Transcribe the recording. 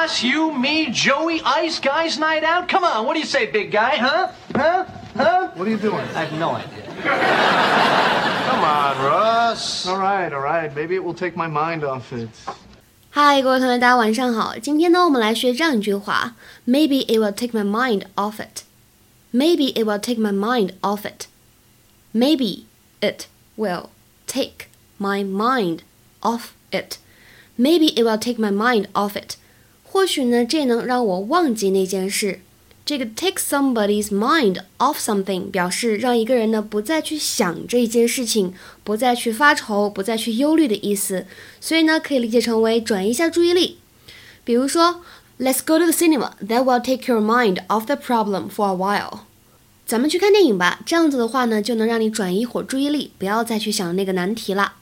us, you, me, Joey, Ice, Guys Night Out. Come on, what do you say, big guy, huh? Huh? Huh? What are you doing? I have no idea. Come on, Ross. All right, all right. Maybe it will take my mind off it. Hi，各位同学，大家晚上好。今天呢，我们来学这样一句话：Maybe it will take my mind off it. Maybe it will take my mind off it. Maybe it will take my mind off it. Maybe it will take my mind off it. 或许呢，这能让我忘记那件事。这个 take somebody's mind off something 表示让一个人呢不再去想这一件事情，不再去发愁，不再去忧虑的意思。所以呢，可以理解成为转移一下注意力。比如说，Let's go to the cinema. That will take your mind off the problem for a while. 咱们去看电影吧。这样子的话呢，就能让你转移一会儿注意力，不要再去想那个难题了。